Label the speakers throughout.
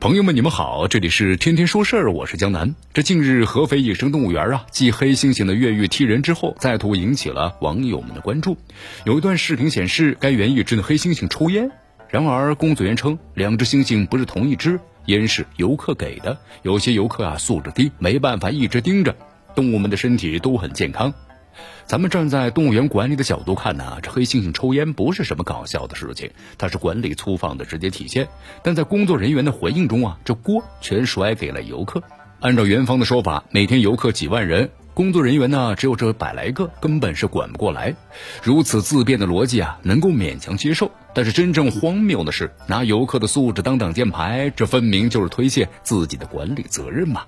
Speaker 1: 朋友们，你们好，这里是天天说事儿，我是江南。这近日，合肥野生动物园啊，继黑猩猩的越狱踢人之后，再度引起了网友们的关注。有一段视频显示，该园一只黑猩猩抽烟。然而，工作人员称，两只猩猩不是同一只，烟是游客给的。有些游客啊素质低，没办法一直盯着。动物们的身体都很健康。咱们站在动物园管理的角度看呢，这黑猩猩抽烟不是什么搞笑的事情，它是管理粗放的直接体现。但在工作人员的回应中啊，这锅全甩给了游客。按照园方的说法，每天游客几万人。工作人员呢，只有这百来个，根本是管不过来。如此自辩的逻辑啊，能够勉强接受。但是真正荒谬的是，拿游客的素质当挡箭牌，这分明就是推卸自己的管理责任嘛。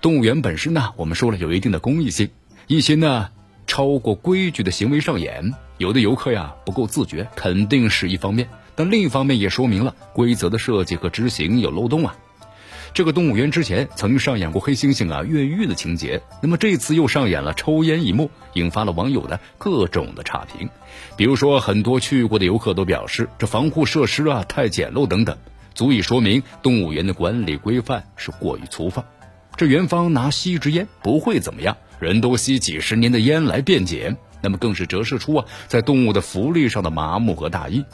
Speaker 1: 动物园本身呢，我们说了有一定的公益性，一些呢超过规矩的行为上演，有的游客呀不够自觉，肯定是一方面。但另一方面也说明了规则的设计和执行有漏洞啊。这个动物园之前曾上演过黑猩猩啊越狱的情节，那么这次又上演了抽烟一幕，引发了网友的各种的差评。比如说，很多去过的游客都表示，这防护设施啊太简陋等等，足以说明动物园的管理规范是过于粗放。这园方拿吸一支烟不会怎么样，人多吸几十年的烟来辩解。那么更是折射出啊，在动物的福利上的麻木和大意。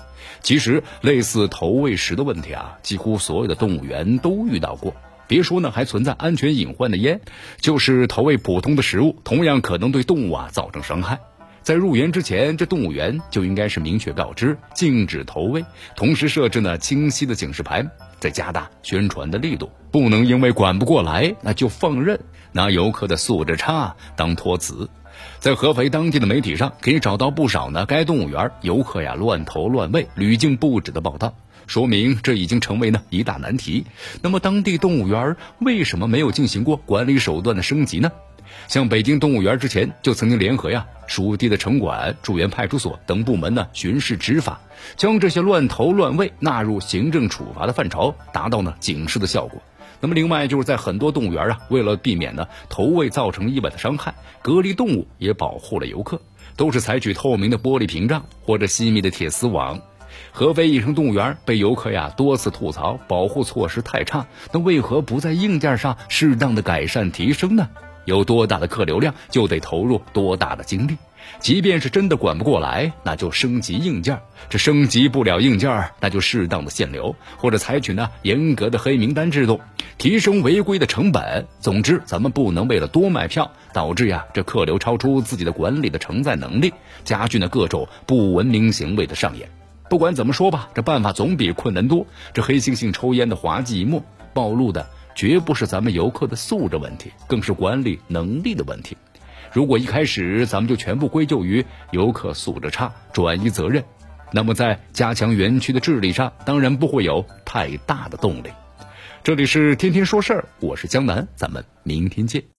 Speaker 1: 其实类似投喂食的问题啊，几乎所有的动物园都遇到过。别说呢，还存在安全隐患的烟，就是投喂普通的食物，同样可能对动物啊造成伤害。在入园之前，这动物园就应该是明确告知禁止投喂，同时设置呢清晰的警示牌，再加大宣传的力度，不能因为管不过来那就放任，拿游客的素质差当托词。在合肥当地的媒体上，可以找到不少呢该动物园游客呀乱投乱喂、屡禁不止的报道，说明这已经成为呢一大难题。那么，当地动物园为什么没有进行过管理手段的升级呢？像北京动物园之前就曾经联合呀属地的城管、驻园派出所等部门呢巡视执法，将这些乱投乱喂纳入行政处罚的范畴，达到呢警示的效果。那么，另外就是在很多动物园啊，为了避免呢投喂造成意外的伤害，隔离动物也保护了游客，都是采取透明的玻璃屏障或者细密的铁丝网。合肥野生动物园被游客呀多次吐槽保护措施太差，那为何不在硬件上适当的改善提升呢？有多大的客流量，就得投入多大的精力。即便是真的管不过来，那就升级硬件；这升级不了硬件，那就适当的限流，或者采取呢严格的黑名单制度，提升违规的成本。总之，咱们不能为了多卖票，导致呀这客流超出自己的管理的承载能力，加剧呢各种不文明行为的上演。不管怎么说吧，这办法总比困难多。这黑猩猩抽烟的滑稽一幕，暴露的绝不是咱们游客的素质问题，更是管理能力的问题。如果一开始咱们就全部归咎于游客素质差，转移责任，那么在加强园区的治理上，当然不会有太大的动力。这里是天天说事儿，我是江南，咱们明天见。